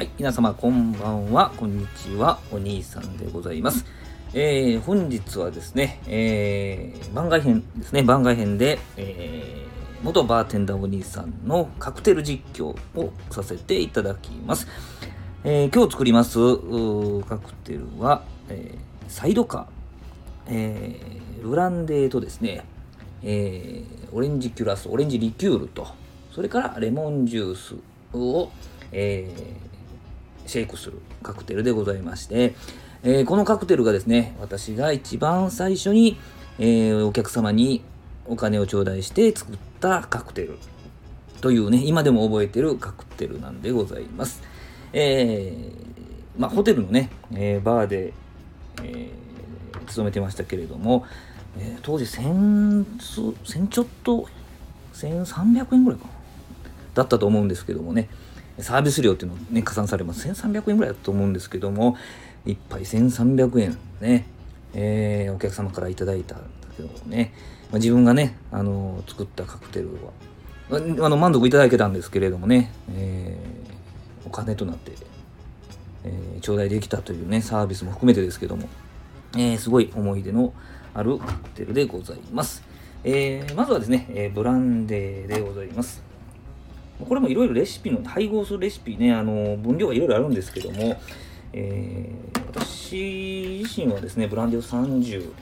はい皆様こんばんは、こんにちは、お兄さんでございます。えー、本日はですね、えー、番外編ですね、番外編で、えー、元バーテンダーお兄さんのカクテル実況をさせていただきます。えー、今日作りますカクテルは、え、サイドカー、え、ブランデーとですね、え、オレンジキュラス、オレンジリキュールと、それからレモンジュースを、えー、シェイクするカクテルでございまして、えー、このカクテルがですね、私が一番最初に、えー、お客様にお金を頂戴して作ったカクテルというね、今でも覚えてるカクテルなんでございます。えー、まあ、ホテルのね、えー、バーで、えー、勤めてましたけれども、え、当時1000、1000ちょっと、1300円ぐらいかな。だったと思うんですけどもね、サービス料っていうのね、加算されます。1300円ぐらいだと思うんですけども、1杯1300円ね、えー、お客様からいただいたんだけどね、まあ、自分がね、あの作ったカクテルは、あの満足いただけたんですけれどもね、えー、お金となって、えー、頂戴できたというね、サービスも含めてですけども、えー、すごい思い出のあるカクテルでございます。えー、まずはですね、えー、ブランデーでございます。これもいろいろレシピの、配合するレシピね、あの、分量がいろいろあるんですけども、えー、私自身はですね、ブランデー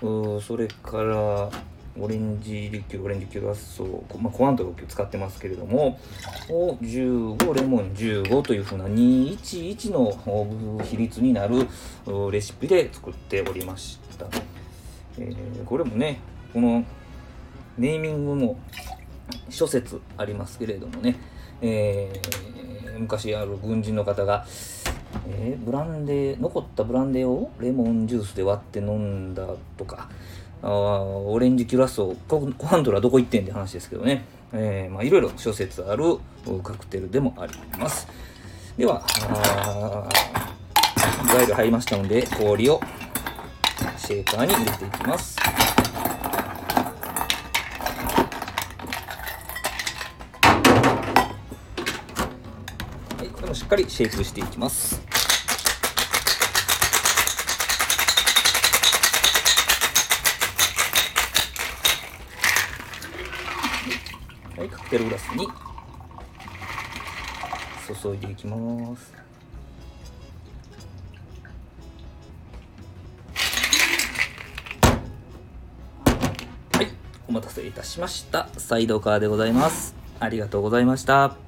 30、それから、オレンジリキュー、オレンジキュラッソ、まあ、コアントを使ってますけれども、を15、レモン15というふうな211の比率になるレシピで作っておりました。えー、これもね、このネーミングも諸説ありますけれどもね、えー、昔ある軍人の方が、えー、ブランデー残ったブランデーをレモンジュースで割って飲んだとかあオレンジキュラッソコハンドラどこ行ってんって話ですけどね、え、まいろいろ諸説あるカクテルでもあります。では材料入りましたので氷をシェーカーに入れていきます。しっかりシェイクしていきます。はいカクテルグラスに注いでいきます。はいお待たせいたしました。サイドカーでございます。ありがとうございました。